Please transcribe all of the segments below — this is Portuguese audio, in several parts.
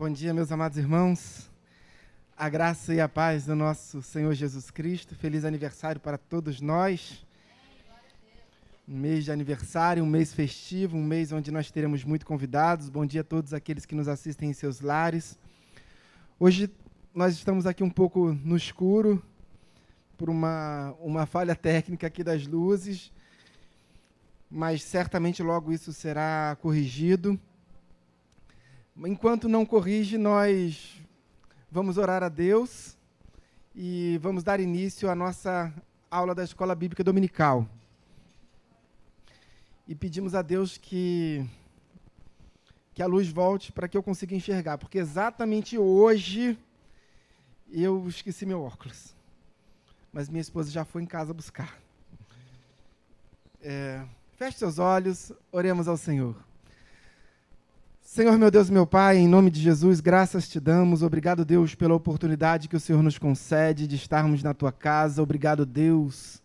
Bom dia, meus amados irmãos. A graça e a paz do nosso Senhor Jesus Cristo. Feliz aniversário para todos nós. Um mês de aniversário, um mês festivo, um mês onde nós teremos muito convidados. Bom dia a todos aqueles que nos assistem em seus lares. Hoje nós estamos aqui um pouco no escuro por uma, uma falha técnica aqui das luzes, mas certamente logo isso será corrigido. Enquanto não corrige, nós vamos orar a Deus e vamos dar início à nossa aula da Escola Bíblica Dominical. E pedimos a Deus que que a luz volte para que eu consiga enxergar, porque exatamente hoje eu esqueci meu óculos. Mas minha esposa já foi em casa buscar. É, feche seus olhos, oremos ao Senhor. Senhor meu Deus, meu Pai, em nome de Jesus, graças te damos. Obrigado, Deus, pela oportunidade que o Senhor nos concede de estarmos na tua casa. Obrigado, Deus,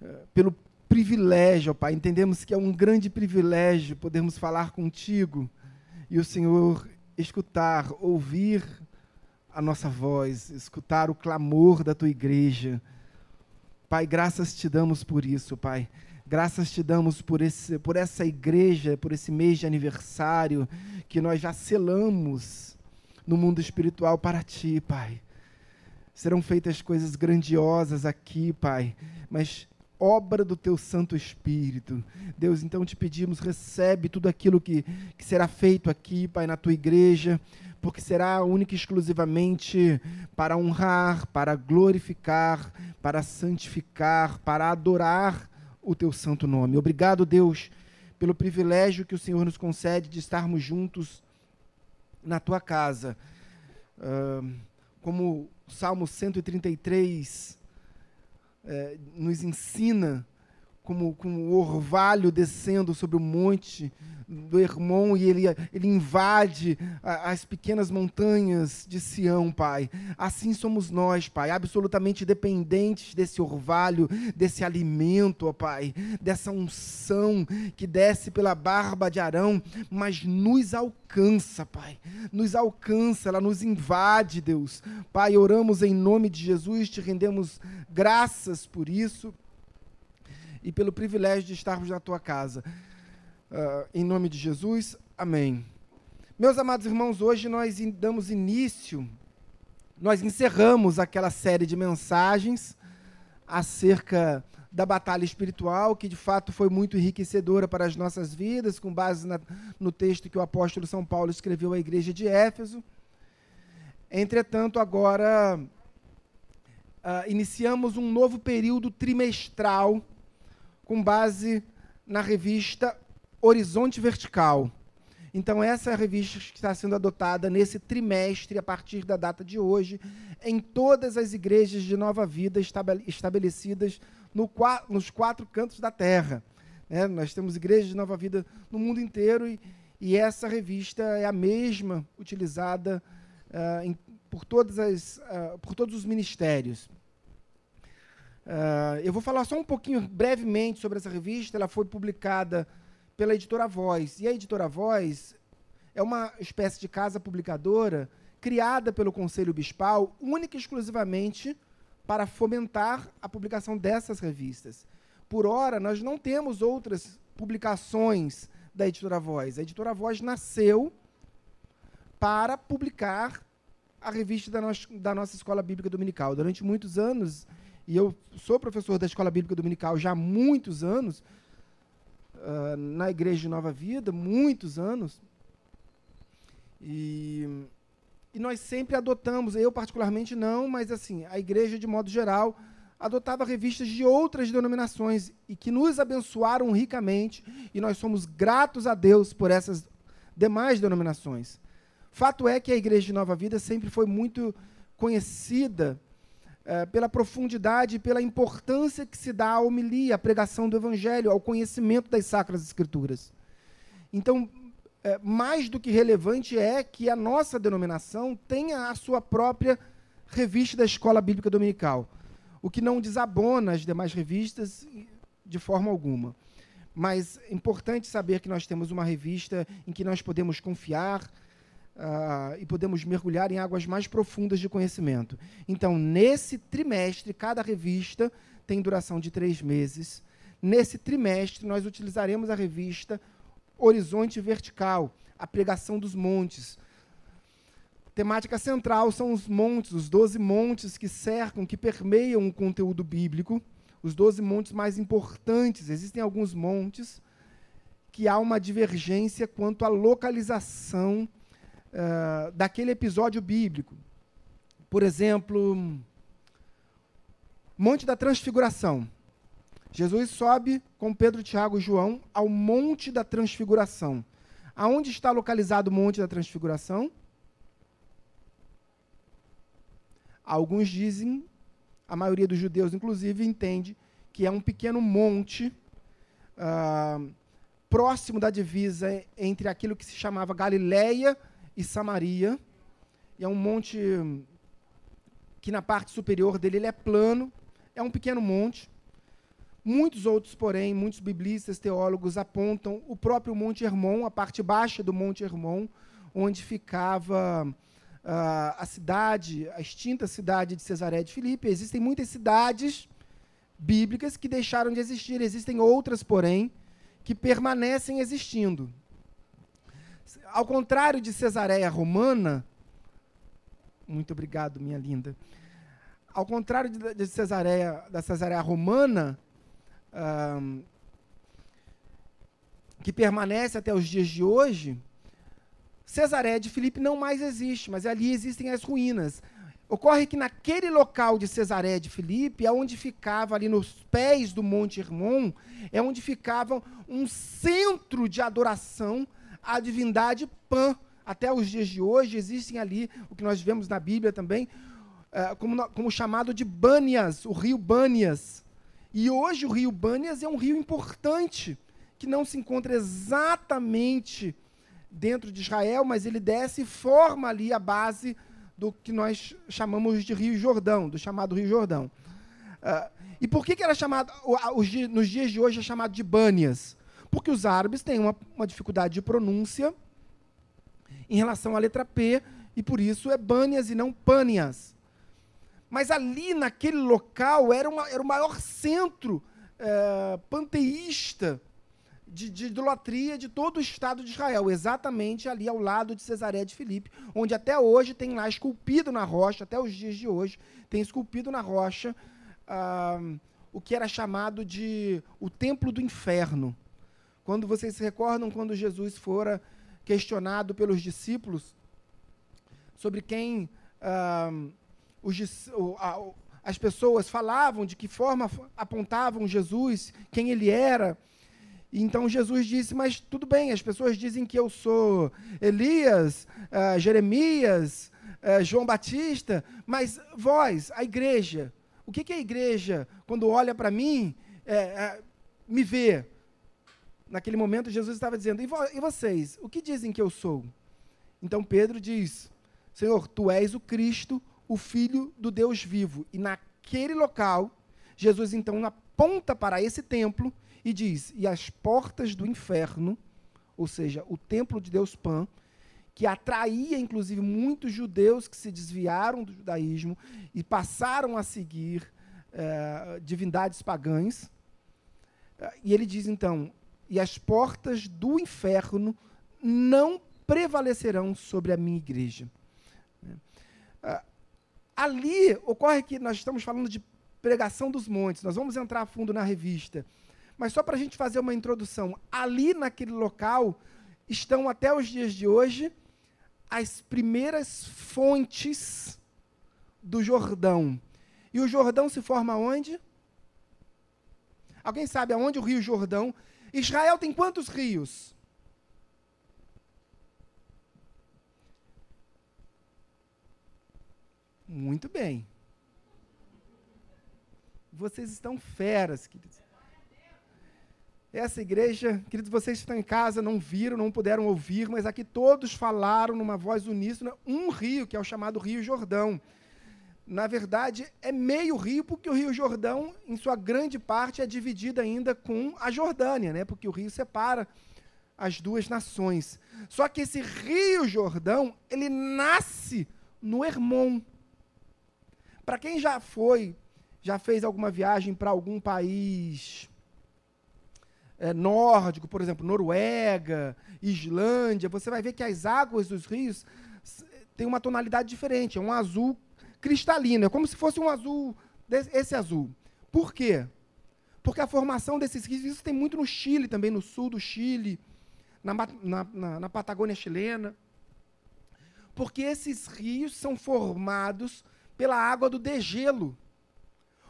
eh, pelo privilégio, Pai. Entendemos que é um grande privilégio podermos falar contigo e o Senhor escutar, ouvir a nossa voz, escutar o clamor da tua igreja. Pai, graças te damos por isso, Pai. Graças te damos por, esse, por essa igreja, por esse mês de aniversário que nós já selamos no mundo espiritual para ti, Pai. Serão feitas coisas grandiosas aqui, Pai, mas obra do teu Santo Espírito. Deus, então te pedimos, recebe tudo aquilo que, que será feito aqui, Pai, na tua igreja, porque será única e exclusivamente para honrar, para glorificar, para santificar, para adorar o teu santo nome. Obrigado, Deus, pelo privilégio que o Senhor nos concede de estarmos juntos na tua casa. Uh, como o Salmo 133 uh, nos ensina, como, como o orvalho descendo sobre o monte, do Hermon e ele, ele invade as pequenas montanhas de Sião, Pai. Assim somos nós, Pai, absolutamente dependentes desse orvalho, desse alimento, ó Pai, dessa unção que desce pela barba de Arão, mas nos alcança, Pai. Nos alcança, ela nos invade, Deus. Pai, oramos em nome de Jesus, te rendemos graças por isso e pelo privilégio de estarmos na tua casa. Uh, em nome de Jesus, amém. Meus amados irmãos, hoje nós damos início, nós encerramos aquela série de mensagens acerca da batalha espiritual, que de fato foi muito enriquecedora para as nossas vidas, com base na, no texto que o apóstolo São Paulo escreveu à igreja de Éfeso. Entretanto, agora uh, iniciamos um novo período trimestral, com base na revista Horizonte Vertical. Então, essa é a revista que está sendo adotada nesse trimestre, a partir da data de hoje, em todas as igrejas de Nova Vida estabelecidas no, nos quatro cantos da Terra. É, nós temos igrejas de Nova Vida no mundo inteiro e, e essa revista é a mesma utilizada uh, em, por, todas as, uh, por todos os ministérios. Uh, eu vou falar só um pouquinho brevemente sobre essa revista. Ela foi publicada pela editora Voz. E a editora Voz é uma espécie de casa publicadora criada pelo Conselho Bispal única e exclusivamente para fomentar a publicação dessas revistas. Por ora, nós não temos outras publicações da editora Voz. A editora Voz nasceu para publicar a revista da, no da nossa Escola Bíblica Dominical. Durante muitos anos, e eu sou professor da Escola Bíblica Dominical já há muitos anos, uh, na Igreja de Nova Vida, muitos anos. E, e nós sempre adotamos, eu particularmente não, mas assim, a igreja de modo geral adotava revistas de outras denominações e que nos abençoaram ricamente, e nós somos gratos a Deus por essas demais denominações. Fato é que a igreja de Nova Vida sempre foi muito conhecida é, pela profundidade e pela importância que se dá à homilia, à pregação do Evangelho, ao conhecimento das Sacras Escrituras. Então, é, mais do que relevante é que a nossa denominação tenha a sua própria revista da Escola Bíblica Dominical, o que não desabona as demais revistas de forma alguma. Mas é importante saber que nós temos uma revista em que nós podemos confiar, uh, e podemos mergulhar em águas mais profundas de conhecimento. Então, nesse trimestre, cada revista tem duração de três meses. Nesse trimestre, nós utilizaremos a revista Horizonte Vertical, a pregação dos montes. Temática central são os montes, os doze montes que cercam, que permeiam o conteúdo bíblico, os doze montes mais importantes. Existem alguns montes que há uma divergência quanto à localização uh, daquele episódio bíblico. Por exemplo, Monte da Transfiguração. Jesus sobe com Pedro, Tiago e João ao Monte da Transfiguração. Aonde está localizado o Monte da Transfiguração? Alguns dizem, a maioria dos judeus, inclusive, entende que é um pequeno monte uh, próximo da divisa entre aquilo que se chamava Galileia e Samaria. E é um monte que na parte superior dele ele é plano, é um pequeno monte. Muitos outros, porém, muitos biblistas, teólogos apontam o próprio Monte Hermon, a parte baixa do Monte Hermon, onde ficava uh, a cidade, a extinta cidade de Cesaré de Filipe. Existem muitas cidades bíblicas que deixaram de existir, existem outras, porém, que permanecem existindo. Ao contrário de Cesareia Romana, muito obrigado, minha linda. Ao contrário de, de Cesareia, da Cesareia Romana, um, que permanece até os dias de hoje, Cesareia de Filipe não mais existe, mas ali existem as ruínas. Ocorre que naquele local de Cesareia de Filipe, é onde ficava ali nos pés do Monte Hermon, é onde ficava um centro de adoração à divindade Pan. Até os dias de hoje existem ali, o que nós vemos na Bíblia também, uh, como, como chamado de Bânias, o rio Bânias. E hoje o rio Bânias é um rio importante, que não se encontra exatamente dentro de Israel, mas ele desce e forma ali a base do que nós chamamos de Rio Jordão, do chamado Rio Jordão. Uh, e por que, que era chamado, nos dias de hoje é chamado de Bânias? Porque os árabes têm uma, uma dificuldade de pronúncia em relação à letra P, e por isso é Bânias e não Pânias. Mas ali, naquele local, era, uma, era o maior centro é, panteísta de, de, idolatria de todo o Estado de Israel, exatamente ali ao lado de Cesaré de Filipe, onde até hoje tem lá esculpido na rocha, até os dias de hoje, tem esculpido na rocha ah, o que era chamado de o Templo do Inferno. Quando vocês se recordam quando Jesus fora questionado pelos discípulos sobre quem ah, os, as pessoas falavam, de que forma apontavam Jesus, quem ele era, então Jesus disse: Mas tudo bem, as pessoas dizem que eu sou Elias, uh, Jeremias, uh, João Batista, mas vós, a igreja, o que, que a igreja, quando olha para mim, é, é, me vê? Naquele momento, Jesus estava dizendo: e, vo e vocês, o que dizem que eu sou? Então Pedro diz: Senhor, tu és o Cristo, o Filho do Deus vivo. E naquele local, Jesus então aponta para esse templo e diz: E as portas do inferno, ou seja, o templo de Deus Pan, que atraía inclusive muitos judeus que se desviaram do judaísmo e passaram a seguir eh, divindades pagãs. Eh, e ele diz então: E as portas do inferno não prevalecerão sobre a minha igreja. Uh, ali ocorre que nós estamos falando de pregação dos montes, nós vamos entrar a fundo na revista. Mas só para a gente fazer uma introdução, ali naquele local estão até os dias de hoje as primeiras fontes do Jordão. E o Jordão se forma onde? Alguém sabe aonde o Rio Jordão? Israel tem quantos rios? Muito bem. Vocês estão feras, queridos. Essa igreja, queridos, vocês estão em casa não viram, não puderam ouvir, mas aqui todos falaram numa voz uníssona um rio, que é o chamado Rio Jordão. Na verdade, é meio rio, porque o Rio Jordão, em sua grande parte, é dividido ainda com a Jordânia, né? porque o rio separa as duas nações. Só que esse Rio Jordão, ele nasce no Hermon. Para quem já foi, já fez alguma viagem para algum país é, nórdico, por exemplo, Noruega, Islândia, você vai ver que as águas dos rios têm uma tonalidade diferente, é um azul cristalino, é como se fosse um azul, esse azul. Por quê? Porque a formação desses rios, isso tem muito no Chile também, no sul do Chile, na, na, na, na Patagônia chilena. Porque esses rios são formados pela água do degelo.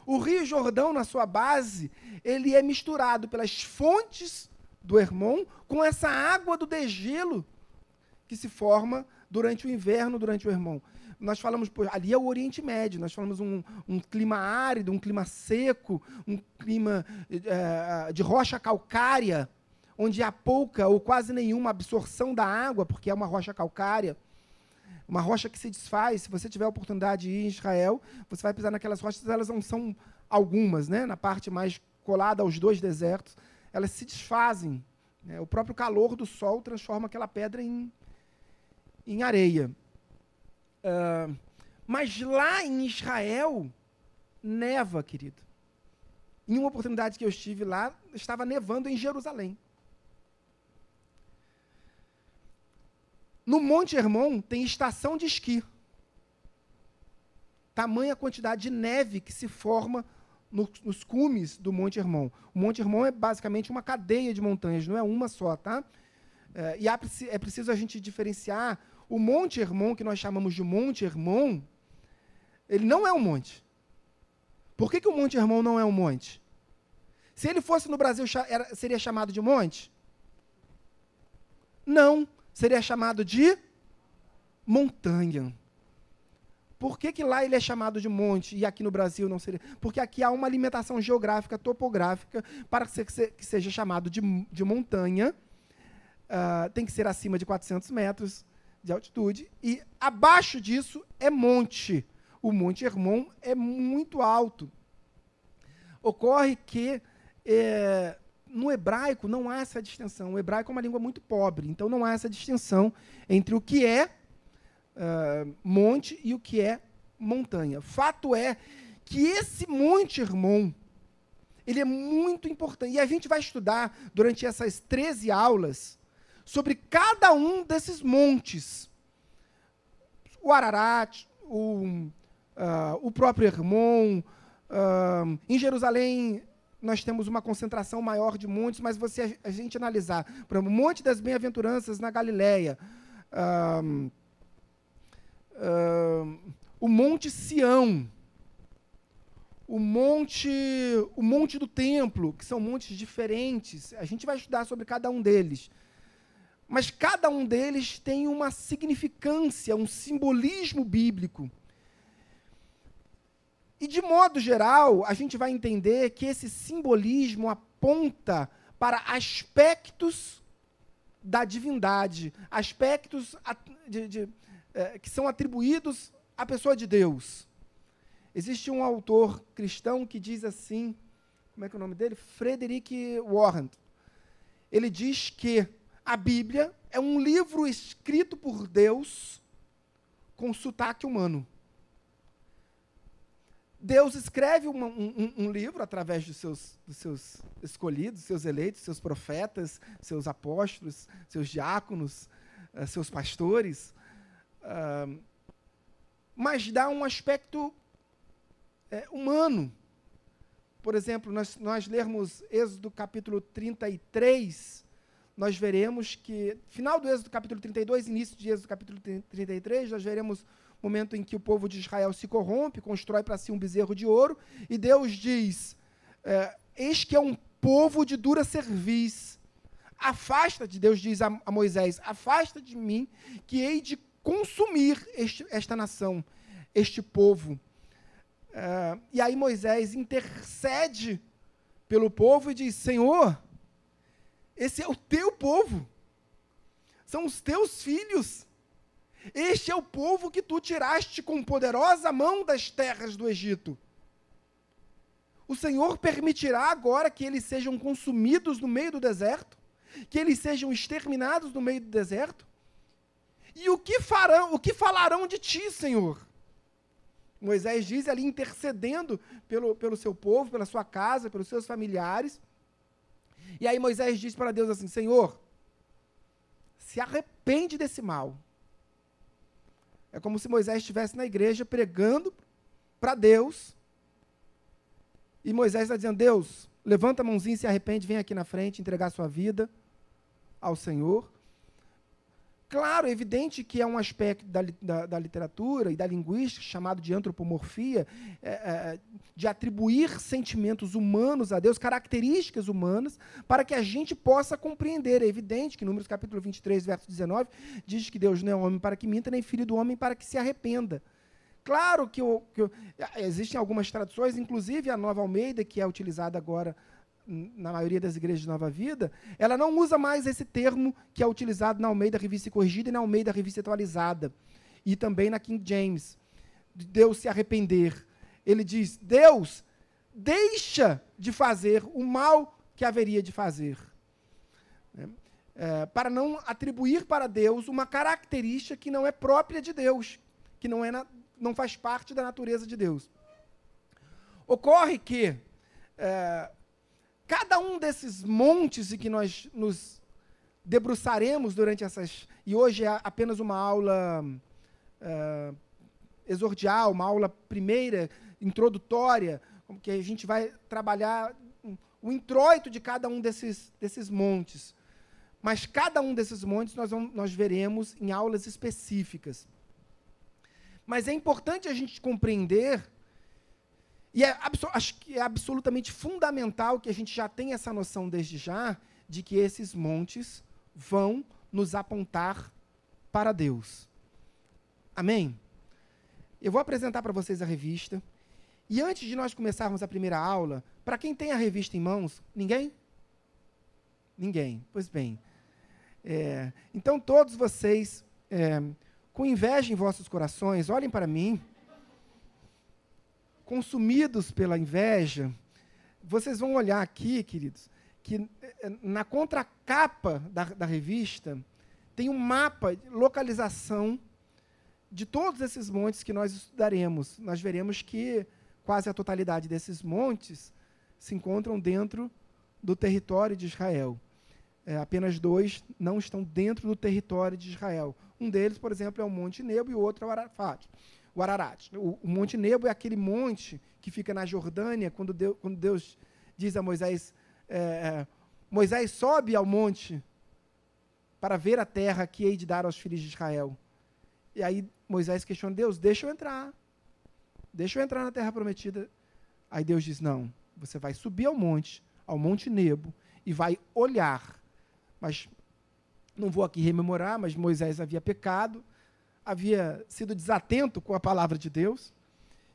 O Rio Jordão, na sua base, ele é misturado pelas fontes do Hermon com essa água do degelo que se forma durante o inverno, durante o Hermon. Nós falamos, ali é o Oriente Médio, nós falamos um, um clima árido, um clima seco, um clima é, de rocha calcária, onde há pouca ou quase nenhuma absorção da água, porque é uma rocha calcária uma rocha que se desfaz. Se você tiver a oportunidade de ir em Israel, você vai pisar naquelas rochas, elas não são algumas, né? na parte mais colada aos dois desertos, elas se desfazem. Né? O próprio calor do sol transforma aquela pedra em, em areia. Uh, mas lá em Israel, neva, querido. Em uma oportunidade que eu estive lá, estava nevando em Jerusalém. No Monte Hermon tem estação de esqui. Tamanha quantidade de neve que se forma no, nos cumes do Monte Hermon. O Monte Hermon é basicamente uma cadeia de montanhas, não é uma só, tá? É, e há, é preciso a gente diferenciar o Monte Hermon, que nós chamamos de Monte Hermon, ele não é um monte. Por que, que o Monte Hermon não é um monte? Se ele fosse no Brasil, era, seria chamado de monte? Não seria chamado de montanha. Por que, que lá ele é chamado de monte e aqui no Brasil não seria? Porque aqui há uma alimentação geográfica, topográfica, para que seja chamado de, de montanha. Uh, tem que ser acima de 400 metros de altitude. E abaixo disso é monte. O Monte Hermon é muito alto. Ocorre que é, no hebraico não há essa distinção. O hebraico é uma língua muito pobre, então não há essa distinção entre o que é uh, monte e o que é montanha. Fato é que esse Monte Hermon, ele é muito importante. E a gente vai estudar durante essas 13 aulas sobre cada um desses montes. O Ararat, o, uh, o próprio Hermon, uh, em Jerusalém nós temos uma concentração maior de montes, mas você a, gente analisar, por exemplo, o Monte das Bem-aventuranças na Galileia, um, um, o Monte Sião, o monte, o monte do templo, que são montes diferentes. A gente vai estudar sobre cada um deles. Mas cada um deles tem uma significância, um simbolismo bíblico. E, de modo geral, a gente vai entender que esse simbolismo aponta para aspectos da divindade, aspectos de, de, é, que são atribuídos à pessoa de Deus. Existe um autor cristão que diz assim, como é que é o nome dele? Frederick Warren. Ele diz que a Bíblia é um livro escrito por Deus com sotaque humano. Deus escreve um, um, livro através dos seus, dos seus escolhidos, seus eleitos, seus profetas, seus apóstolos, seus diáconos, uh, seus pastores, uh, mas dá um aspecto é, humano. Por exemplo, nós, nós lermos Êxodo capítulo 33, nós veremos que, final do Êxodo capítulo 32, início de Êxodo capítulo 33, nós veremos momento em que o povo de Israel se corrompe, constrói para si um bezerro de ouro, e Deus diz: é, Eis que é um povo de dura cerviz. Afasta de Deus diz a, a Moisés: Afasta de mim, que hei de consumir este, esta nação, este povo. É, e aí Moisés intercede pelo povo e diz: Senhor, esse é o teu povo, são os teus filhos. Este é o povo que tu tiraste com poderosa mão das terras do Egito. O Senhor permitirá agora que eles sejam consumidos no meio do deserto? que eles sejam exterminados no meio do deserto? E o que farão, o que falarão de ti, Senhor? Moisés diz ali intercedendo pelo, pelo seu povo, pela sua casa, pelos seus familiares. E aí Moisés diz para Deus assim: Senhor, se arrepende desse mal. É como se Moisés estivesse na igreja pregando para Deus. E Moisés está dizendo: Deus, levanta a mãozinha, se arrepende, vem aqui na frente entregar sua vida ao Senhor. Claro, é evidente que é um aspecto da, da, da literatura e da linguística chamado de antropomorfia, é, é, de atribuir sentimentos humanos a Deus, características humanas, para que a gente possa compreender. É evidente que Números capítulo 23, verso 19, diz que Deus não é homem para que minta, nem filho do homem para que se arrependa. Claro que, o, que o, existem algumas traduções, inclusive a Nova Almeida, que é utilizada agora na maioria das igrejas de Nova Vida, ela não usa mais esse termo que é utilizado na Almeida Revista Corrigida e na Almeida Revista Atualizada. E também na King James. Deus se arrepender. Ele diz: Deus deixa de fazer o mal que haveria de fazer. É, é, para não atribuir para Deus uma característica que não é própria de Deus, que não, é na, não faz parte da natureza de Deus. Ocorre que é, Cada um desses montes em que nós nos debruçaremos durante essas. E hoje é apenas uma aula uh, exordial, uma aula primeira, introdutória, que a gente vai trabalhar o introito de cada um desses, desses montes. Mas cada um desses montes nós, vamos, nós veremos em aulas específicas. Mas é importante a gente compreender e é, acho que é absolutamente fundamental que a gente já tenha essa noção desde já de que esses montes vão nos apontar para Deus. Amém? Eu vou apresentar para vocês a revista. E antes de nós começarmos a primeira aula, para quem tem a revista em mãos, ninguém? Ninguém. Pois bem. É, então, todos vocês, é, com inveja em vossos corações, olhem para mim consumidos pela inveja, vocês vão olhar aqui, queridos, que eh, na contracapa da, da revista tem um mapa, de localização de todos esses montes que nós estudaremos. Nós veremos que quase a totalidade desses montes se encontram dentro do território de Israel. É, apenas dois não estão dentro do território de Israel. Um deles, por exemplo, é o Monte Nebo e o outro é o Arafat o Ararat. O, o, Monte Nebo é aquele monte que fica na Jordânia, quando Deus, quando Deus diz a Moisés: é, é, Moisés sobe ao monte para ver a terra que hei de dar aos filhos de Israel. E aí Moisés questiona: Deus, deixa eu entrar. Deixa eu entrar na terra prometida. Aí Deus diz: Não, você vai subir ao monte, ao Monte Nebo, e vai olhar. Mas não vou aqui rememorar, mas Moisés havia pecado havia sido desatento com a palavra de Deus,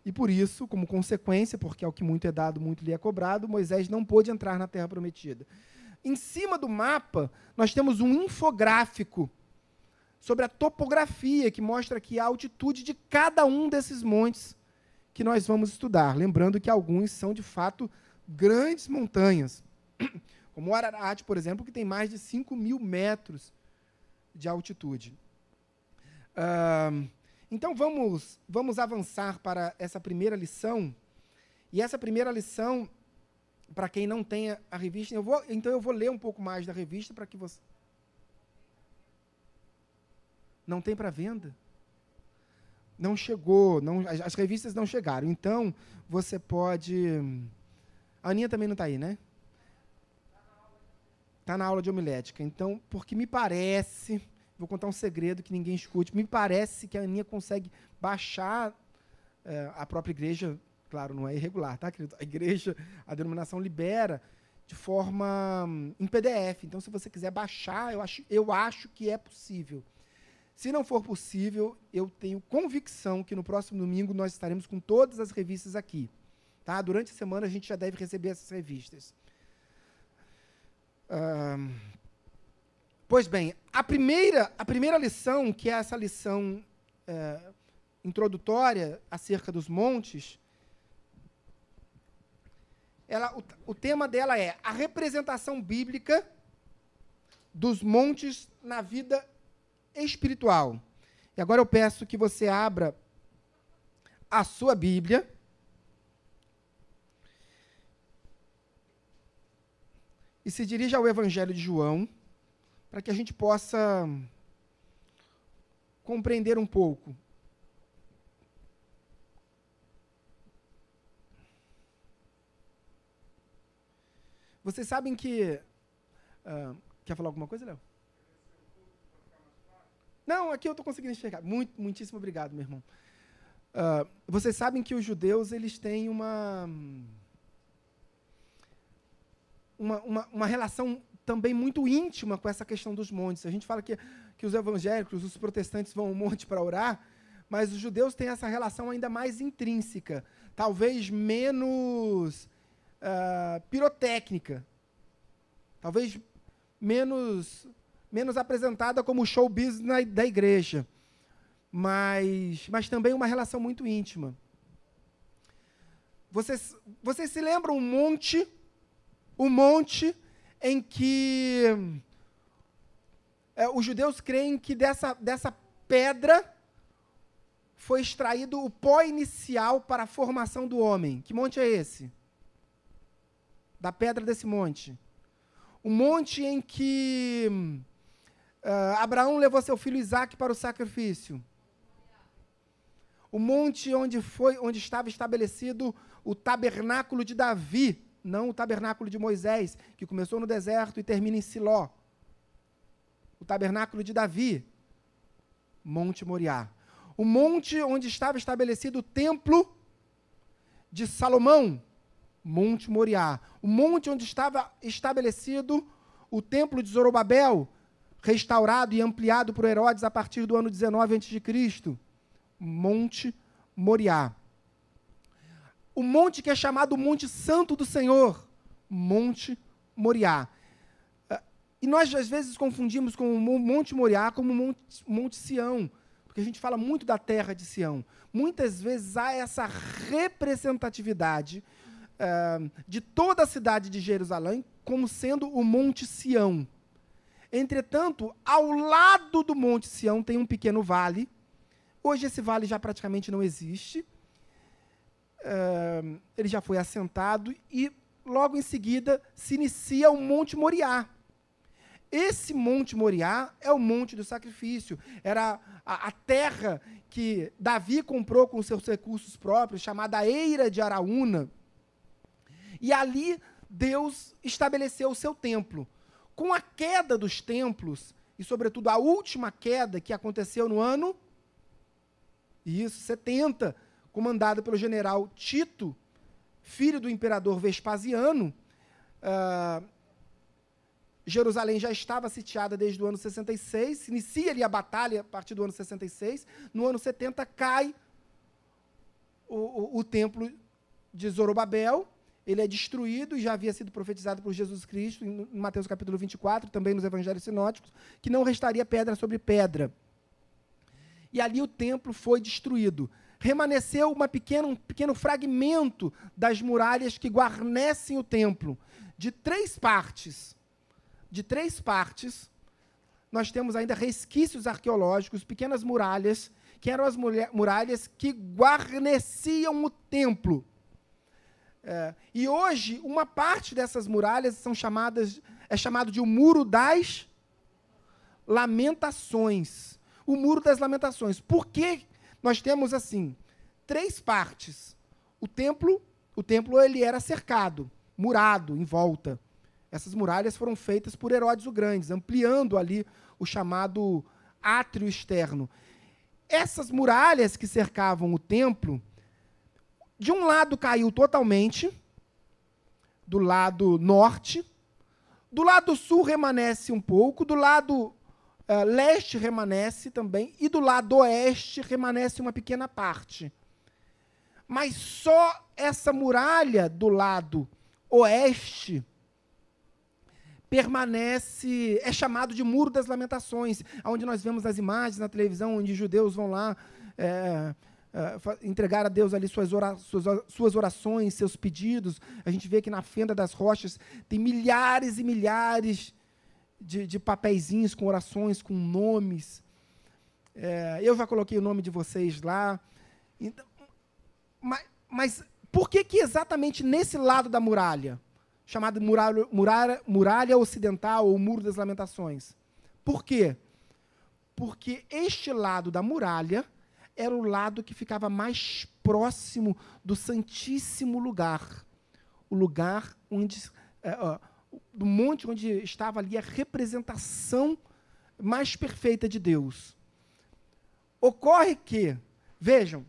e por isso, como consequência, porque ao que muito é dado, muito lhe é cobrado, Moisés não pôde entrar na terra prometida. Em cima do mapa, nós temos um infográfico sobre a topografia que mostra aqui a altitude de cada um desses montes que nós vamos estudar. Lembrando que alguns são, de fato, grandes montanhas, como o Ararat, por exemplo, que tem mais de 5 mil metros de altitude então vamos, vamos avançar para essa primeira lição. E essa primeira lição, para quem não tem a revista, eu vou, então eu vou ler um pouco mais da revista para que você. Não tem para venda? Não chegou, não, as, as, revistas não chegaram. Então você pode. A Aninha também não está aí, né? Está na aula de homilética. Então, porque me parece Vou contar um segredo que ninguém escute. Me parece que a Aninha consegue baixar é, a própria igreja, claro, não é irregular, tá, querido? A igreja, a denominação libera de forma hum, em PDF. Então, se você quiser baixar, eu acho, eu acho que é possível. Se não for possível, eu tenho convicção que no próximo domingo nós estaremos com todas as revistas aqui. Tá? Durante a semana a gente já deve receber essas revistas. Pois bem, a primeira, a primeira lição, que é essa lição é, introdutória acerca dos montes, ela, o, o tema dela é a representação bíblica dos montes na vida espiritual. E agora eu peço que você abra a sua Bíblia. E se dirija ao Evangelho de João, para que a gente possa compreender um pouco. Vocês sabem que. Uh, quer falar alguma coisa, Léo? Não, aqui eu estou conseguindo enxergar. Muito, muitíssimo obrigado, meu irmão. Uh, vocês sabem que os judeus eles têm uma, uma, uma, uma, relação também muito íntima com essa questão dos montes. A gente fala que, que os evangélicos, os protestantes vão ao monte para orar, mas os judeus têm essa relação ainda mais intrínseca, talvez menos uh, pirotécnica, talvez menos menos apresentada como show business da igreja, mas, mas também uma relação muito íntima. Vocês, vocês se lembram um monte, um monte em que é, os judeus creem que dessa, dessa pedra foi extraído o pó inicial para a formação do homem. Que monte é esse? Da pedra desse monte. O monte em que Uh, Abraão levou seu filho Isaac para o sacrifício. O monte onde, foi, onde estava estabelecido o tabernáculo de Davi, não o tabernáculo de Moisés, que começou no deserto e termina em Siló. O tabernáculo de Davi, Monte Moriá. O monte onde estava estabelecido o templo de Salomão, Monte Moriá. O monte onde estava estabelecido o templo de Zorobabel, restaurado e ampliado por Herodes a partir do ano 19 a.C. Monte Moriá. O monte que é chamado Monte Santo do Senhor, Monte Moriá. Ah, e nós, às vezes, confundimos com o Monte Moriá como Monte, Monte Sião, porque a gente fala muito da terra de Sião. Muitas vezes há essa representatividade uh, de toda a cidade de Jerusalém como sendo o Monte Sião. Entretanto, ao lado do Monte Sião tem um pequeno vale. Hoje esse vale já praticamente não existe. Uh, ele já foi assentado e logo em seguida se inicia o Monte Moriá. Esse Monte Moriá é o Monte do Sacrifício. Era a, a terra que Davi comprou com seus recursos próprios, chamada Eira de Araúna. E ali Deus estabeleceu o seu templo. Com a queda dos templos, e sobretudo a última queda que aconteceu no ano isso, 70, comandada pelo general Tito, filho do imperador Vespasiano, uh, Jerusalém já estava sitiada desde o ano 66, inicia ali a batalha a partir do ano 66. No ano 70 cai o, o, o templo de Zorobabel, ele é destruído e já havia sido profetizado por Jesus Cristo em Mateus capítulo 24, também nos evangelhos sinóticos, que não restaria pedra sobre pedra. E ali o templo foi destruído. Remanesceu uma pequena, um pequeno fragmento das muralhas que guarnecem o templo, de três partes. De três partes, nós temos ainda resquícios arqueológicos, pequenas muralhas, que eram as muralhas que guarneciam o templo. É, e hoje, uma parte dessas muralhas são chamadas, é chamado de o Muro das Lamentações. O Muro das Lamentações. Por que nós temos assim três partes? O templo, o templo ele era cercado, murado em volta. Essas muralhas foram feitas por Herodes o Grande, ampliando ali o chamado átrio externo. Essas muralhas que cercavam o templo, de um lado caiu totalmente, do lado norte, do lado sul remanesce um pouco, do lado uh, leste remanesce também, e do lado oeste remanesce uma pequena parte. Mas só essa muralha do lado oeste permanece, é chamado de Muro das Lamentações, onde nós vemos as imagens na televisão, onde judeus vão lá é, uh, entregar a Deus ali suas, ora suas, suas orações, seus pedidos. A gente vê que na fenda das rochas tem milhares e milhares de, de papeizinhos com orações, com nomes. É, eu já coloquei o nome de vocês lá. Então, mas, mas por que, que exatamente nesse lado da muralha, chamado muralha, muralha, muralha ocidental ou muro das lamentações? Por quê? Porque este lado da muralha era o lado que ficava mais próximo do Santíssimo Lugar. O lugar onde. É, ó, do monte onde estava ali a representação mais perfeita de Deus. Ocorre que, vejam,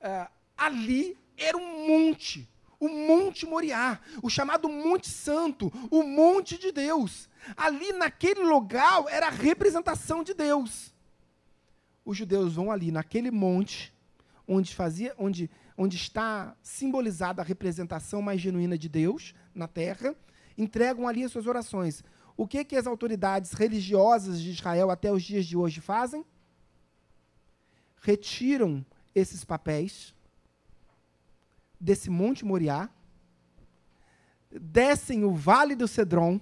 uh, ali era um monte, o Monte Moriá, o chamado Monte Santo, o Monte de Deus. Ali naquele lugar era a representação de Deus. Os judeus vão ali naquele monte onde fazia, onde, onde está simbolizada a representação mais genuína de Deus na terra, entregam ali as suas orações. O que que as autoridades religiosas de Israel até os dias de hoje fazem? Retiram esses papéis desse Monte Moriá, descem o Vale do Cedron,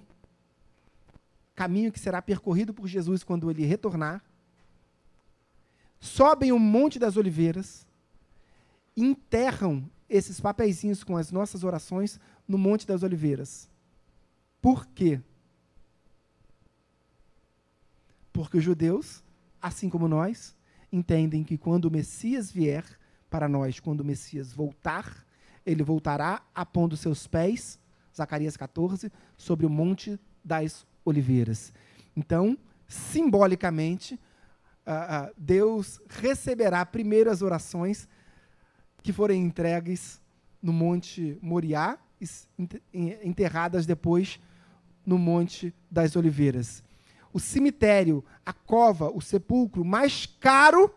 caminho que será percorrido por Jesus quando ele retornar, sobem o Monte das Oliveiras, enterram esses papeizinhos com as nossas orações no Monte das Oliveiras. Por quê? Porque os judeus, assim como nós, entendem que quando o Messias vier para nós, quando o Messias voltar, ele voltará apondo seus pés, Zacarias 14, sobre o Monte das oliveiras. Então, simbolicamente, uh, uh, Deus receberá primeiro as orações que forem entregues no Monte Moriá, enterradas depois no Monte das Oliveiras. O cemitério, a cova, o sepulcro mais caro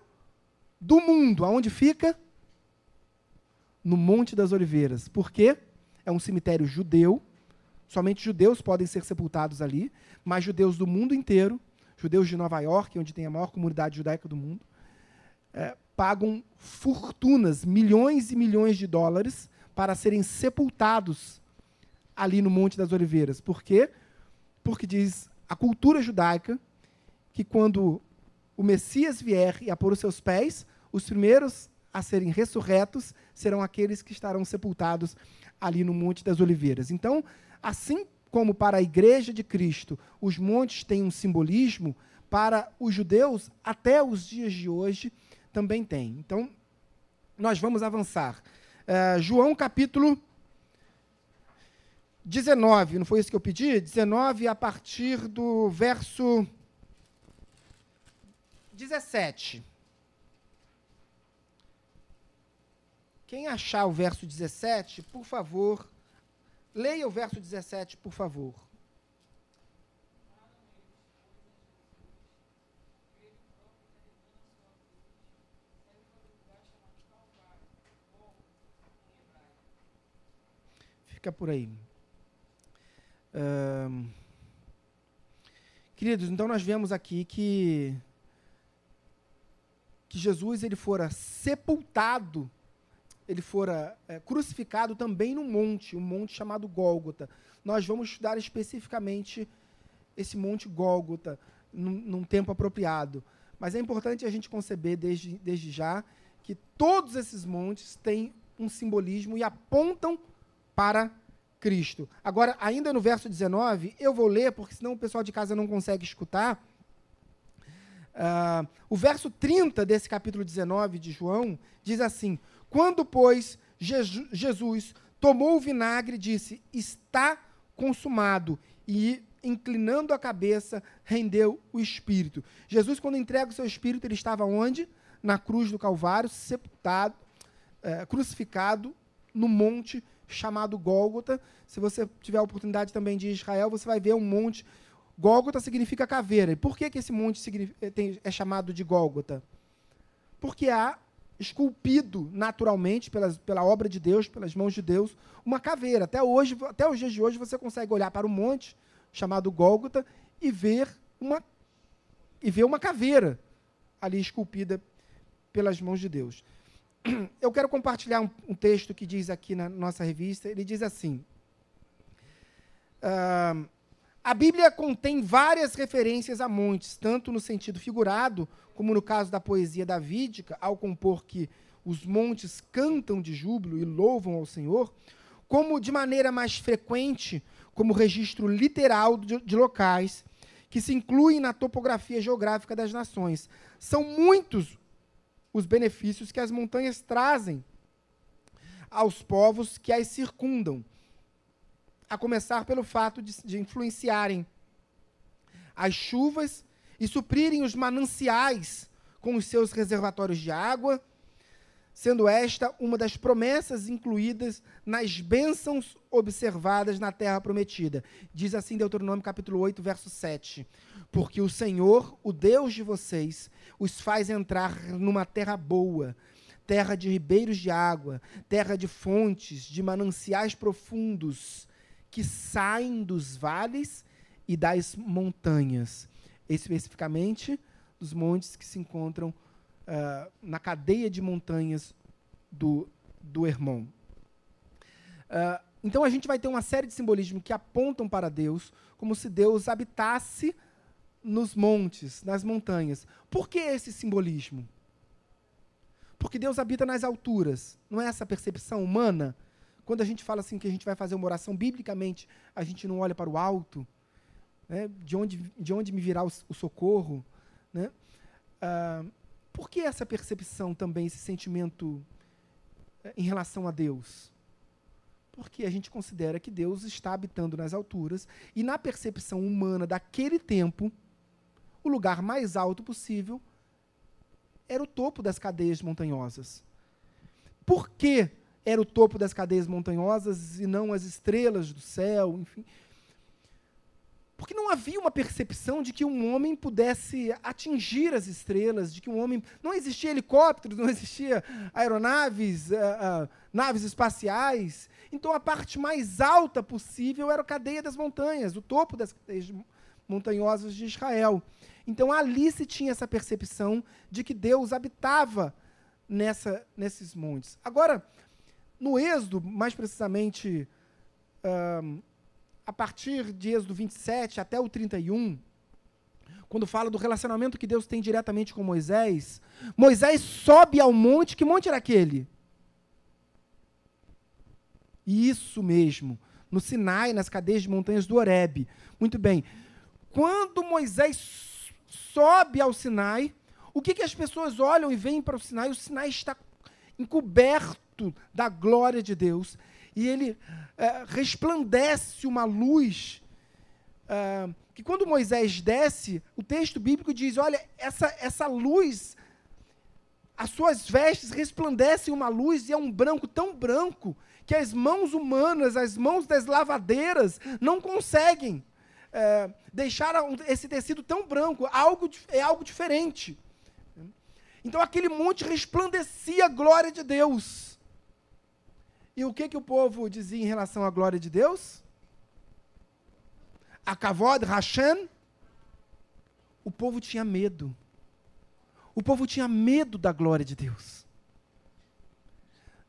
do mundo, aonde fica? No Monte das Oliveiras. Por quê? É um cemitério judeu, Somente judeus podem ser sepultados ali, mas judeus do mundo inteiro, judeus de Nova York, onde tem a maior comunidade judaica do mundo, é, pagam fortunas, milhões e milhões de dólares, para serem sepultados ali no Monte das Oliveiras. Por quê? Porque diz a cultura judaica que quando o Messias vier e a pôr os seus pés, os primeiros a serem ressurretos serão aqueles que estarão sepultados ali no Monte das Oliveiras. Então, Assim como para a igreja de Cristo os montes têm um simbolismo, para os judeus, até os dias de hoje, também tem. Então, nós vamos avançar. Uh, João capítulo 19, não foi isso que eu pedi? 19 a partir do verso 17. Quem achar o verso 17, por favor, Leia o verso 17, por favor. Fica por aí. Queridos, então nós vemos aqui que que Jesus ele fora sepultado ele fora é, crucificado também num monte, um monte chamado Gólgota. Nós vamos estudar especificamente esse monte Gólgota num, num tempo apropriado. Mas é importante a gente conceber desde, desde já que todos esses montes têm um simbolismo e apontam para Cristo. Agora, ainda no verso 19, eu vou ler, porque senão o pessoal de casa não consegue escutar. Uh, o verso 30 desse capítulo 19 de João diz assim: quando, pois, Jesus tomou o vinagre, disse: Está consumado. E, inclinando a cabeça, rendeu o espírito. Jesus, quando entrega o seu espírito, ele estava onde? Na cruz do Calvário, sepultado, é, crucificado no monte chamado Gólgota. Se você tiver a oportunidade também de Israel, você vai ver um monte. Gólgota significa caveira. E por que, que esse monte é chamado de Gólgota? Porque há esculpido naturalmente pela obra de Deus, pelas mãos de Deus, uma caveira. Até hoje, até os dias de hoje, você consegue olhar para o monte chamado Gólgota e ver uma e ver uma caveira ali esculpida pelas mãos de Deus. Eu quero compartilhar um, um texto que diz aqui na nossa revista. Ele diz assim: A Bíblia contém várias referências a montes, tanto no sentido figurado, como no caso da poesia davídica, ao compor que os montes cantam de júbilo e louvam ao Senhor, como de maneira mais frequente, como registro literal de, de locais que se incluem na topografia geográfica das nações. São muitos os benefícios que as montanhas trazem aos povos que as circundam a começar pelo fato de, de influenciarem as chuvas e suprirem os mananciais com os seus reservatórios de água, sendo esta uma das promessas incluídas nas bênçãos observadas na terra prometida. Diz assim Deuteronômio capítulo 8, verso 7. Porque o Senhor, o Deus de vocês, os faz entrar numa terra boa, terra de ribeiros de água, terra de fontes, de mananciais profundos, que saem dos vales e das montanhas, especificamente dos montes que se encontram uh, na cadeia de montanhas do, do Hermon. Uh, então a gente vai ter uma série de simbolismos que apontam para Deus, como se Deus habitasse nos montes, nas montanhas. Por que esse simbolismo? Porque Deus habita nas alturas. Não é essa percepção humana? Quando a gente fala assim que a gente vai fazer uma oração biblicamente, a gente não olha para o alto, né? de, onde, de onde me virá o, o socorro. Né? Ah, por que essa percepção também, esse sentimento eh, em relação a Deus? Porque a gente considera que Deus está habitando nas alturas e, na percepção humana daquele tempo, o lugar mais alto possível era o topo das cadeias montanhosas. Por que era o topo das cadeias montanhosas e não as estrelas do céu, enfim. Porque não havia uma percepção de que um homem pudesse atingir as estrelas, de que um homem. Não existia helicópteros, não existia aeronaves, uh, uh, naves espaciais. Então a parte mais alta possível era a cadeia das montanhas, o topo das cadeias montanhosas de Israel. Então ali se tinha essa percepção de que Deus habitava nessa, nesses montes. Agora, no Êxodo, mais precisamente, um, a partir de Êxodo 27 até o 31, quando fala do relacionamento que Deus tem diretamente com Moisés, Moisés sobe ao monte, que monte era aquele? Isso mesmo, no Sinai, nas cadeias de montanhas do Horebe. Muito bem. Quando Moisés sobe ao Sinai, o que, que as pessoas olham e veem para o Sinai? O Sinai está encoberto da glória de Deus, e ele é, resplandece uma luz é, que quando Moisés desce, o texto bíblico diz: olha, essa, essa luz, as suas vestes resplandecem uma luz e é um branco tão branco que as mãos humanas, as mãos das lavadeiras, não conseguem é, deixar esse tecido tão branco. Algo, é algo diferente. Então aquele monte resplandecia a glória de Deus. E o que, que o povo dizia em relação à glória de Deus? A Kavod, Hashem. O povo tinha medo. O povo tinha medo da glória de Deus.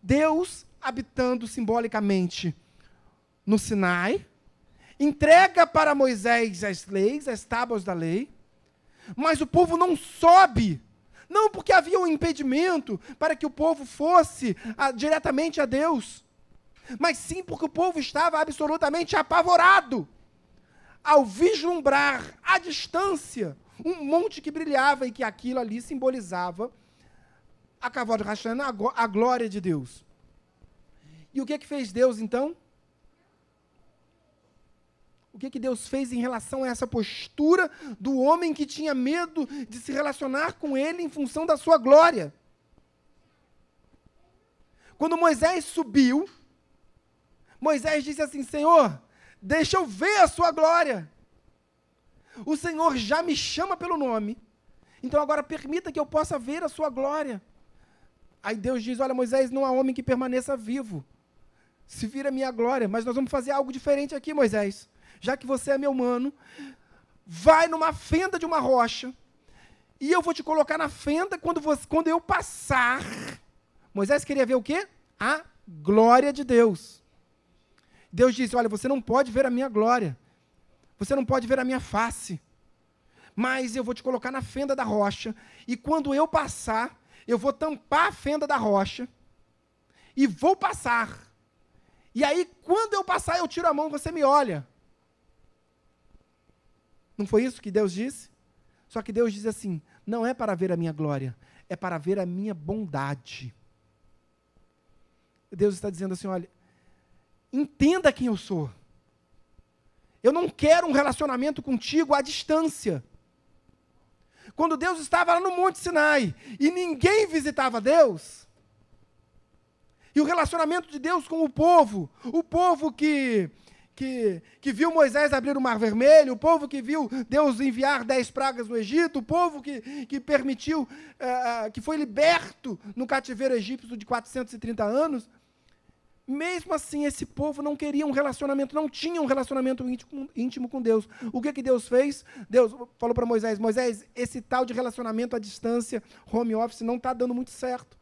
Deus, habitando simbolicamente no Sinai, entrega para Moisés as leis, as tábuas da lei, mas o povo não sobe não porque havia um impedimento para que o povo fosse a, ah, diretamente a Deus, mas sim porque o povo estava absolutamente apavorado ao vislumbrar à distância um monte que brilhava e que aquilo ali simbolizava a cavalo de Rachana, a glória de Deus. E o que é que fez Deus então? O que, que Deus fez em relação a essa postura do homem que tinha medo de se relacionar com ele em função da sua glória? Quando Moisés subiu, Moisés disse assim: Senhor, deixa eu ver a sua glória. O Senhor já me chama pelo nome, então agora permita que eu possa ver a sua glória. Aí Deus diz: Olha, Moisés, não há homem que permaneça vivo. Se vira a minha glória, mas nós vamos fazer algo diferente aqui, Moisés já que você é meu mano, vai numa fenda de uma rocha, e eu vou te colocar na fenda quando, você, quando eu passar. Moisés queria ver o quê? A glória de Deus. Deus disse: Olha, você não pode ver a minha glória. você não pode ver a minha face, mas eu vou te colocar na fenda da rocha, e quando eu passar, eu vou tampar a fenda da rocha, e vou passar. E aí, quando eu passar, eu tiro a mão, você me olha. Não foi isso que Deus disse? Só que Deus diz assim: não é para ver a minha glória, é para ver a minha bondade. Deus está dizendo assim: olha, entenda quem eu sou. Eu não quero um relacionamento contigo à distância. Quando Deus estava lá no Monte Sinai e ninguém visitava Deus, e o relacionamento de Deus com o povo, o povo que que, que viu Moisés abrir o Mar Vermelho, o povo que viu Deus enviar dez pragas no Egito, o povo que, que permitiu, uh, que foi liberto no cativeiro egípcio de 430 anos. Mesmo assim, esse povo não queria um relacionamento, não tinha um relacionamento íntimo, íntimo com Deus. O que, que Deus fez? Deus falou para Moisés: Moisés, esse tal de relacionamento à distância, home office, não está dando muito certo.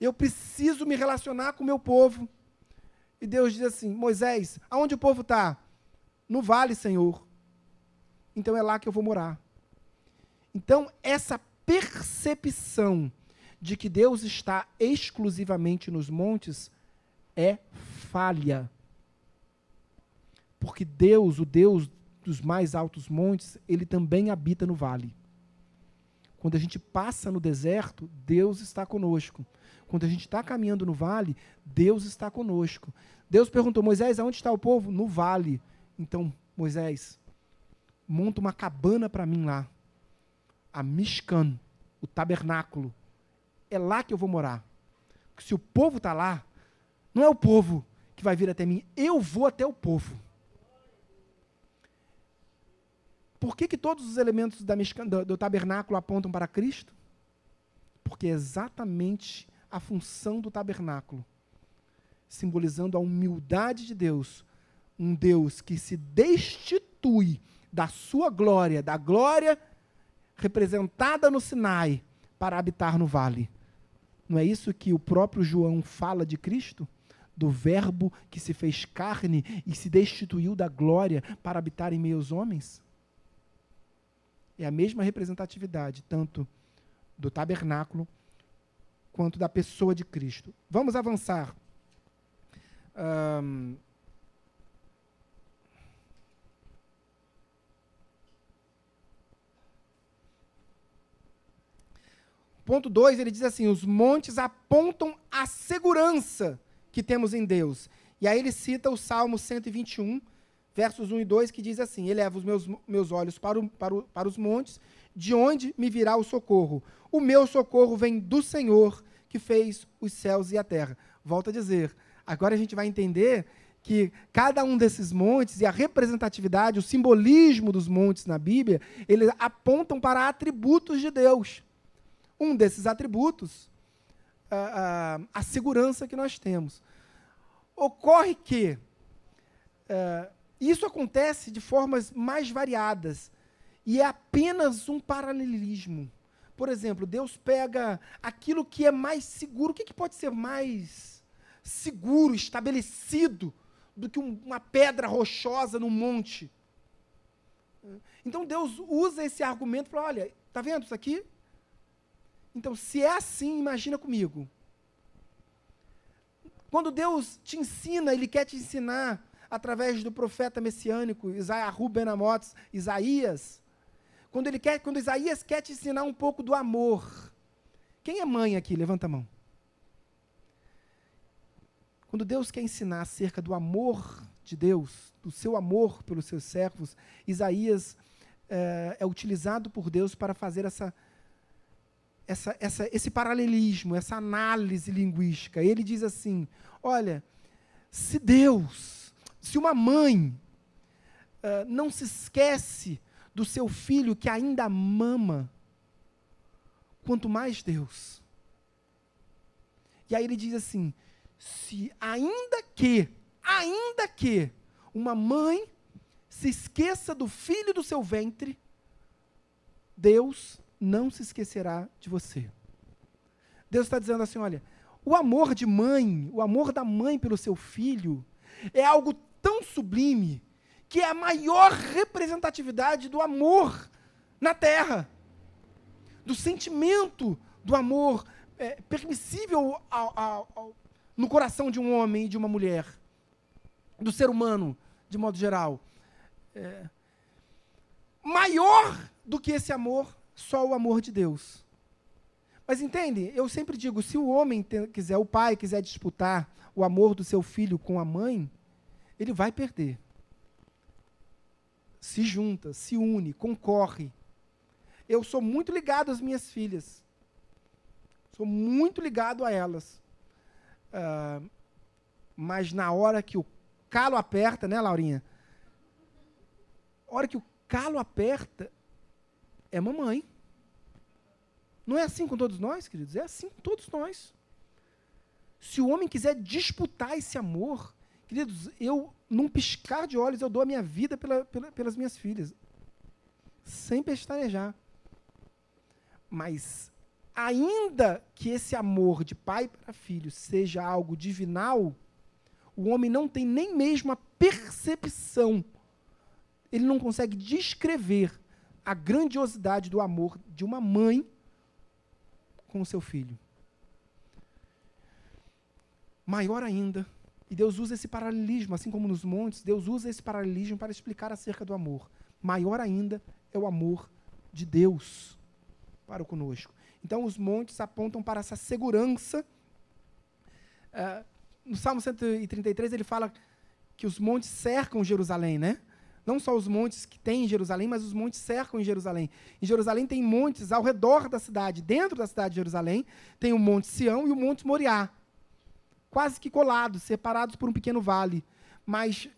Eu preciso me relacionar com o meu povo. E Deus diz assim: Moisés, aonde o povo está? No vale, Senhor. Então é lá que eu vou morar. Então, essa percepção de que Deus está exclusivamente nos montes é falha. Porque Deus, o Deus dos mais altos montes, ele também habita no vale. Quando a gente passa no deserto, Deus está conosco. Quando a gente está caminhando no vale, Deus está conosco. Deus perguntou: Moisés, aonde está o povo? No vale. Então, Moisés, monta uma cabana para mim lá. A Mishkan, o tabernáculo. É lá que eu vou morar. Porque se o povo está lá, não é o povo que vai vir até mim, eu vou até o povo. Por que, que todos os elementos do, do tabernáculo apontam para Cristo? Porque é exatamente a função do tabernáculo, simbolizando a humildade de Deus, um Deus que se destitui da sua glória, da glória representada no Sinai, para habitar no vale. Não é isso que o próprio João fala de Cristo? Do Verbo que se fez carne e se destituiu da glória para habitar em meio aos homens? É a mesma representatividade, tanto do tabernáculo quanto da pessoa de Cristo. Vamos avançar. Um, Ponto 2, ele diz assim: os montes apontam a segurança que temos em Deus. E aí ele cita o Salmo 121, versos 1 e 2, que diz assim: Eleva os meus, meus olhos para, o, para, o, para os montes, de onde me virá o socorro? O meu socorro vem do Senhor, que fez os céus e a terra. Volto a dizer, agora a gente vai entender que cada um desses montes e a representatividade, o simbolismo dos montes na Bíblia, eles apontam para atributos de Deus. Um desses atributos, a, a, a segurança que nós temos. Ocorre que uh, isso acontece de formas mais variadas e é apenas um paralelismo. Por exemplo, Deus pega aquilo que é mais seguro. O que, que pode ser mais seguro, estabelecido, do que um, uma pedra rochosa no monte? Então Deus usa esse argumento para, olha, tá vendo isso aqui? Então, se é assim, imagina comigo. Quando Deus te ensina, Ele quer te ensinar através do profeta messiânico Ben Amotes, Isaías, quando ele quer, quando Isaías quer te ensinar um pouco do amor. Quem é mãe aqui? Levanta a mão. Quando Deus quer ensinar acerca do amor de Deus, do seu amor pelos seus servos, Isaías é, é utilizado por Deus para fazer essa, essa, essa, esse paralelismo, essa análise linguística. Ele diz assim: olha, se Deus, se uma mãe uh, não se esquece do seu filho que ainda mama, quanto mais Deus. E aí ele diz assim: se ainda que, ainda que uma mãe se esqueça do filho do seu ventre, Deus não se esquecerá de você. Deus está dizendo assim: olha, o amor de mãe, o amor da mãe pelo seu filho, é algo tão sublime que é a maior representatividade do amor na terra, do sentimento do amor é, permissível ao, ao, ao, no coração de um homem e de uma mulher, do ser humano, de modo geral. É, maior do que esse amor, só o amor de Deus. Mas entende? Eu sempre digo, se o homem quiser, o pai quiser disputar o amor do seu filho com a mãe, ele vai perder se junta, se une, concorre. Eu sou muito ligado às minhas filhas. Sou muito ligado a elas. Uh, mas na hora que o calo aperta, né, Laurinha? A hora que o calo aperta, é mamãe. Não é assim com todos nós, queridos? É assim com todos nós. Se o homem quiser disputar esse amor, queridos, eu num piscar de olhos, eu dou a minha vida pela, pela, pelas minhas filhas. Sem pestanejar. Mas, ainda que esse amor de pai para filho seja algo divinal, o homem não tem nem mesmo a percepção, ele não consegue descrever a grandiosidade do amor de uma mãe com o seu filho. Maior ainda e Deus usa esse paralelismo, assim como nos montes, Deus usa esse paralelismo para explicar acerca do amor. Maior ainda é o amor de Deus para conosco. Então, os montes apontam para essa segurança. Uh, no Salmo 133, ele fala que os montes cercam Jerusalém, né? Não só os montes que tem em Jerusalém, mas os montes cercam em Jerusalém. Em Jerusalém tem montes ao redor da cidade. Dentro da cidade de Jerusalém tem o Monte Sião e o Monte Moriá quase que colados, separados por um pequeno vale. Mas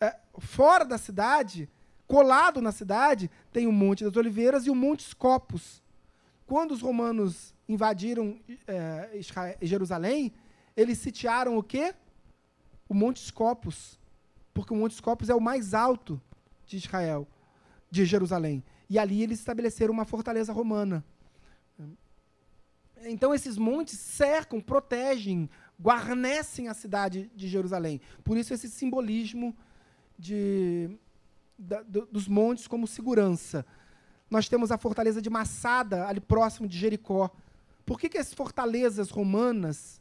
é, fora da cidade, colado na cidade, tem o Monte das Oliveiras e o Monte Scopus. Quando os romanos invadiram é, Israel, Jerusalém, eles sitiaram o quê? O Monte Scopus. Porque o Monte Scopus é o mais alto de Israel, de Jerusalém. E ali eles estabeleceram uma fortaleza romana. Então esses montes cercam, protegem guarnecem a cidade de Jerusalém. Por isso esse simbolismo de, da, do, dos montes como segurança. Nós temos a fortaleza de Massada, ali próximo de Jericó. Por que, que as fortalezas romanas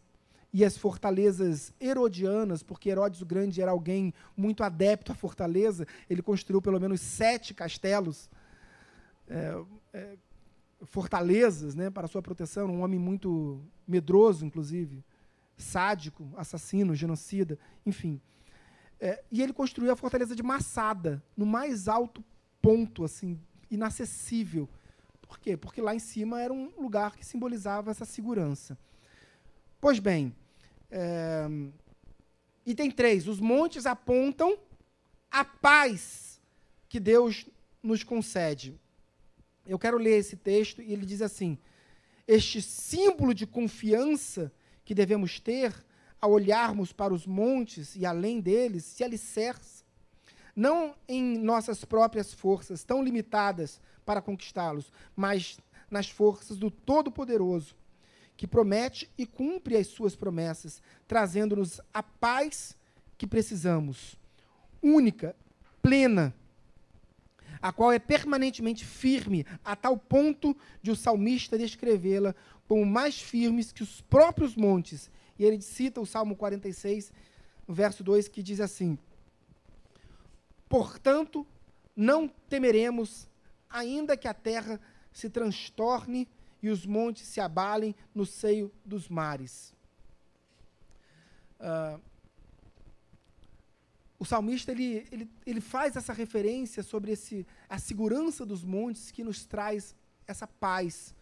e as fortalezas herodianas, porque Herodes o Grande era alguém muito adepto à fortaleza, ele construiu pelo menos sete castelos, é, é, fortalezas né, para sua proteção, um homem muito medroso, inclusive sádico, assassino, genocida, enfim. É, e ele construiu a fortaleza de Massada, no mais alto ponto, assim, inacessível. Por quê? Porque lá em cima era um lugar que simbolizava essa segurança. Pois bem, é, item 3. Os montes apontam a paz que Deus nos concede. Eu quero ler esse texto e ele diz assim: Este símbolo de confiança que devemos ter ao olharmos para os montes e além deles se alicerça, não em nossas próprias forças, tão limitadas para conquistá-los, mas nas forças do Todo-Poderoso, que promete e cumpre as suas promessas, trazendo-nos a paz que precisamos, única, plena, a qual é permanentemente firme, a tal ponto de o salmista descrevê-la como mais firmes que os próprios montes. E ele cita o Salmo 46, no verso 2, que diz assim: Portanto, não temeremos, ainda que a terra se transtorne e os montes se abalem no seio dos mares. Uh, o salmista ele, ele, ele faz essa referência sobre esse, a segurança dos montes que nos traz essa paz,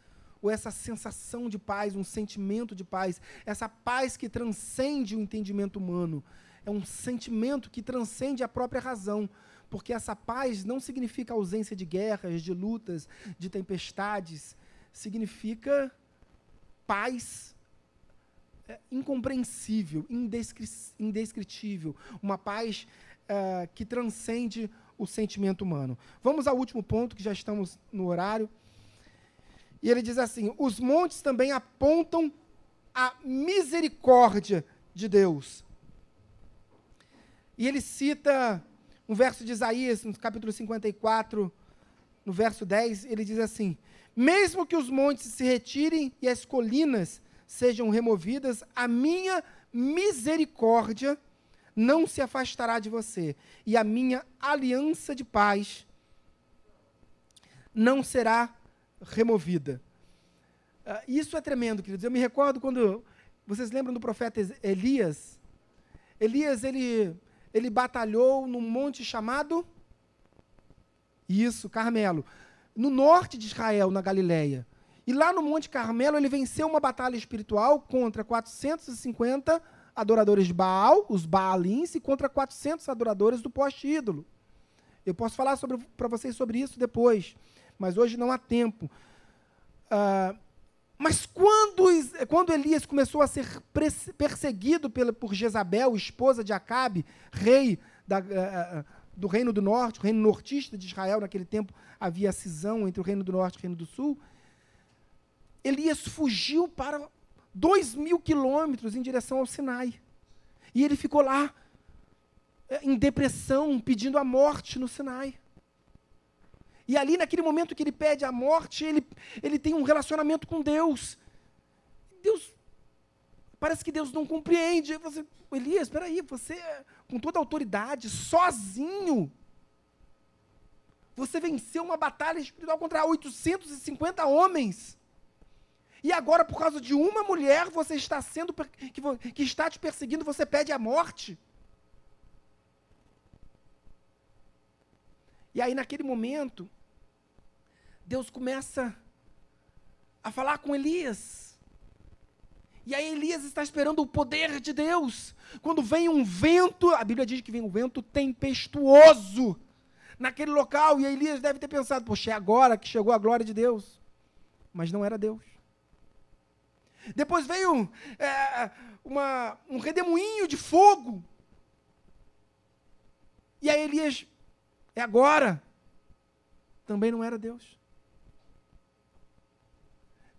ou essa sensação de paz, um sentimento de paz, essa paz que transcende o entendimento humano. É um sentimento que transcende a própria razão, porque essa paz não significa ausência de guerras, de lutas, de tempestades, significa paz é, incompreensível, indescri indescritível, uma paz uh, que transcende o sentimento humano. Vamos ao último ponto, que já estamos no horário. E ele diz assim: os montes também apontam a misericórdia de Deus. E ele cita um verso de Isaías, no capítulo 54, no verso 10, ele diz assim: Mesmo que os montes se retirem e as colinas sejam removidas, a minha misericórdia não se afastará de você, e a minha aliança de paz não será removida. Uh, isso é tremendo, queridos. Eu me recordo quando. Vocês lembram do profeta Elias? Elias, ele, ele batalhou num monte chamado. Isso, Carmelo. No norte de Israel, na Galileia. E lá no Monte Carmelo, ele venceu uma batalha espiritual contra 450 adoradores de Baal, os Baalins, e contra 400 adoradores do poste ídolo. Eu posso falar para vocês sobre isso depois, mas hoje não há tempo. Uh, mas quando, quando Elias começou a ser perseguido pela, por Jezabel, esposa de Acabe, rei da, uh, do Reino do Norte, o reino nortista de Israel, naquele tempo havia cisão entre o Reino do Norte e o Reino do Sul, Elias fugiu para dois mil quilômetros em direção ao Sinai. E ele ficou lá, é, em depressão, pedindo a morte no Sinai. E ali, naquele momento que ele pede a morte, ele, ele tem um relacionamento com Deus. Deus. Parece que Deus não compreende. Você, Elias, espera aí, você, com toda a autoridade, sozinho, você venceu uma batalha espiritual contra 850 homens. E agora, por causa de uma mulher, você está sendo que, que está te perseguindo, você pede a morte. E aí, naquele momento, Deus começa a falar com Elias. E aí Elias está esperando o poder de Deus. Quando vem um vento, a Bíblia diz que vem um vento tempestuoso naquele local, e Elias deve ter pensado: poxa, é agora que chegou a glória de Deus. Mas não era Deus. Depois veio é, uma, um redemoinho de fogo. E aí Elias, é agora. Também não era Deus.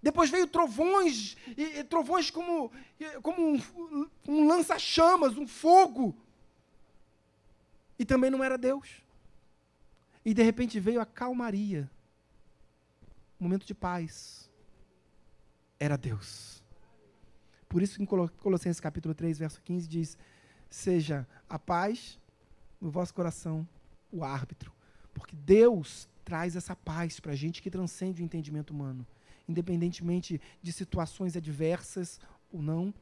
Depois veio trovões, e, e trovões como, como um, um lança-chamas, um fogo. E também não era Deus. E de repente veio a calmaria. Um momento de paz. Era Deus. Por isso, em Colossenses capítulo 3, verso 15, diz: Seja a paz no vosso coração o árbitro. Porque Deus traz essa paz para a gente que transcende o entendimento humano. Independentemente de situações adversas ou não,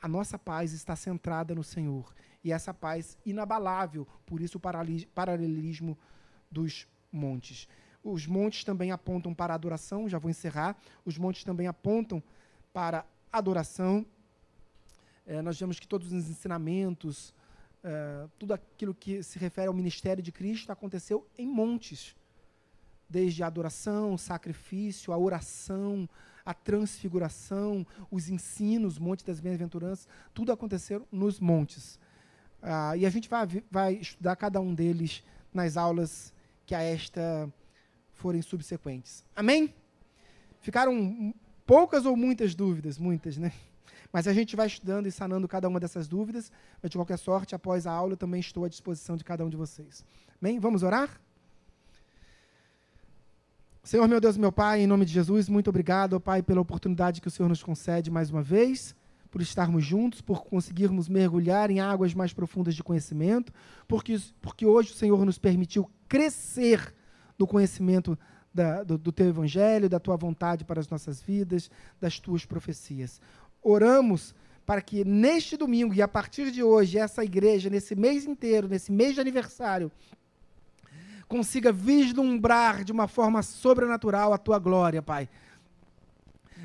a nossa paz está centrada no Senhor. E essa paz inabalável, por isso o paralelismo dos montes. Os montes também apontam para adoração, já vou encerrar. Os montes também apontam para adoração. É, nós vemos que todos os ensinamentos, é, tudo aquilo que se refere ao ministério de Cristo aconteceu em montes. Desde a adoração, o sacrifício, a oração, a transfiguração, os ensinos, Monte das Bem-aventuranças, tudo aconteceu nos montes. Ah, e a gente vai, vai estudar cada um deles nas aulas que a esta forem subsequentes. Amém? Ficaram poucas ou muitas dúvidas? Muitas, né? Mas a gente vai estudando e sanando cada uma dessas dúvidas. Mas, de qualquer sorte, após a aula, eu também estou à disposição de cada um de vocês. Amém? Vamos orar? Senhor, meu Deus, meu Pai, em nome de Jesus, muito obrigado, Pai, pela oportunidade que o Senhor nos concede mais uma vez, por estarmos juntos, por conseguirmos mergulhar em águas mais profundas de conhecimento, porque, porque hoje o Senhor nos permitiu crescer no conhecimento da, do, do teu evangelho, da tua vontade para as nossas vidas, das tuas profecias. Oramos para que neste domingo e a partir de hoje, essa igreja, nesse mês inteiro, nesse mês de aniversário, consiga vislumbrar de uma forma sobrenatural a tua glória, Pai.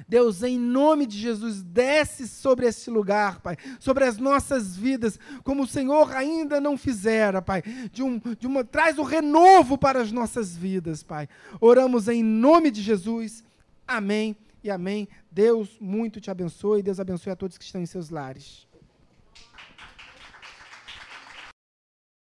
Deus, em nome de Jesus, desce sobre esse lugar, Pai, sobre as nossas vidas, como o Senhor ainda não fizera, Pai. De um, de uma, traz o renovo para as nossas vidas, Pai. Oramos em nome de Jesus. Amém e amém. Deus muito te abençoe. Deus abençoe a todos que estão em seus lares.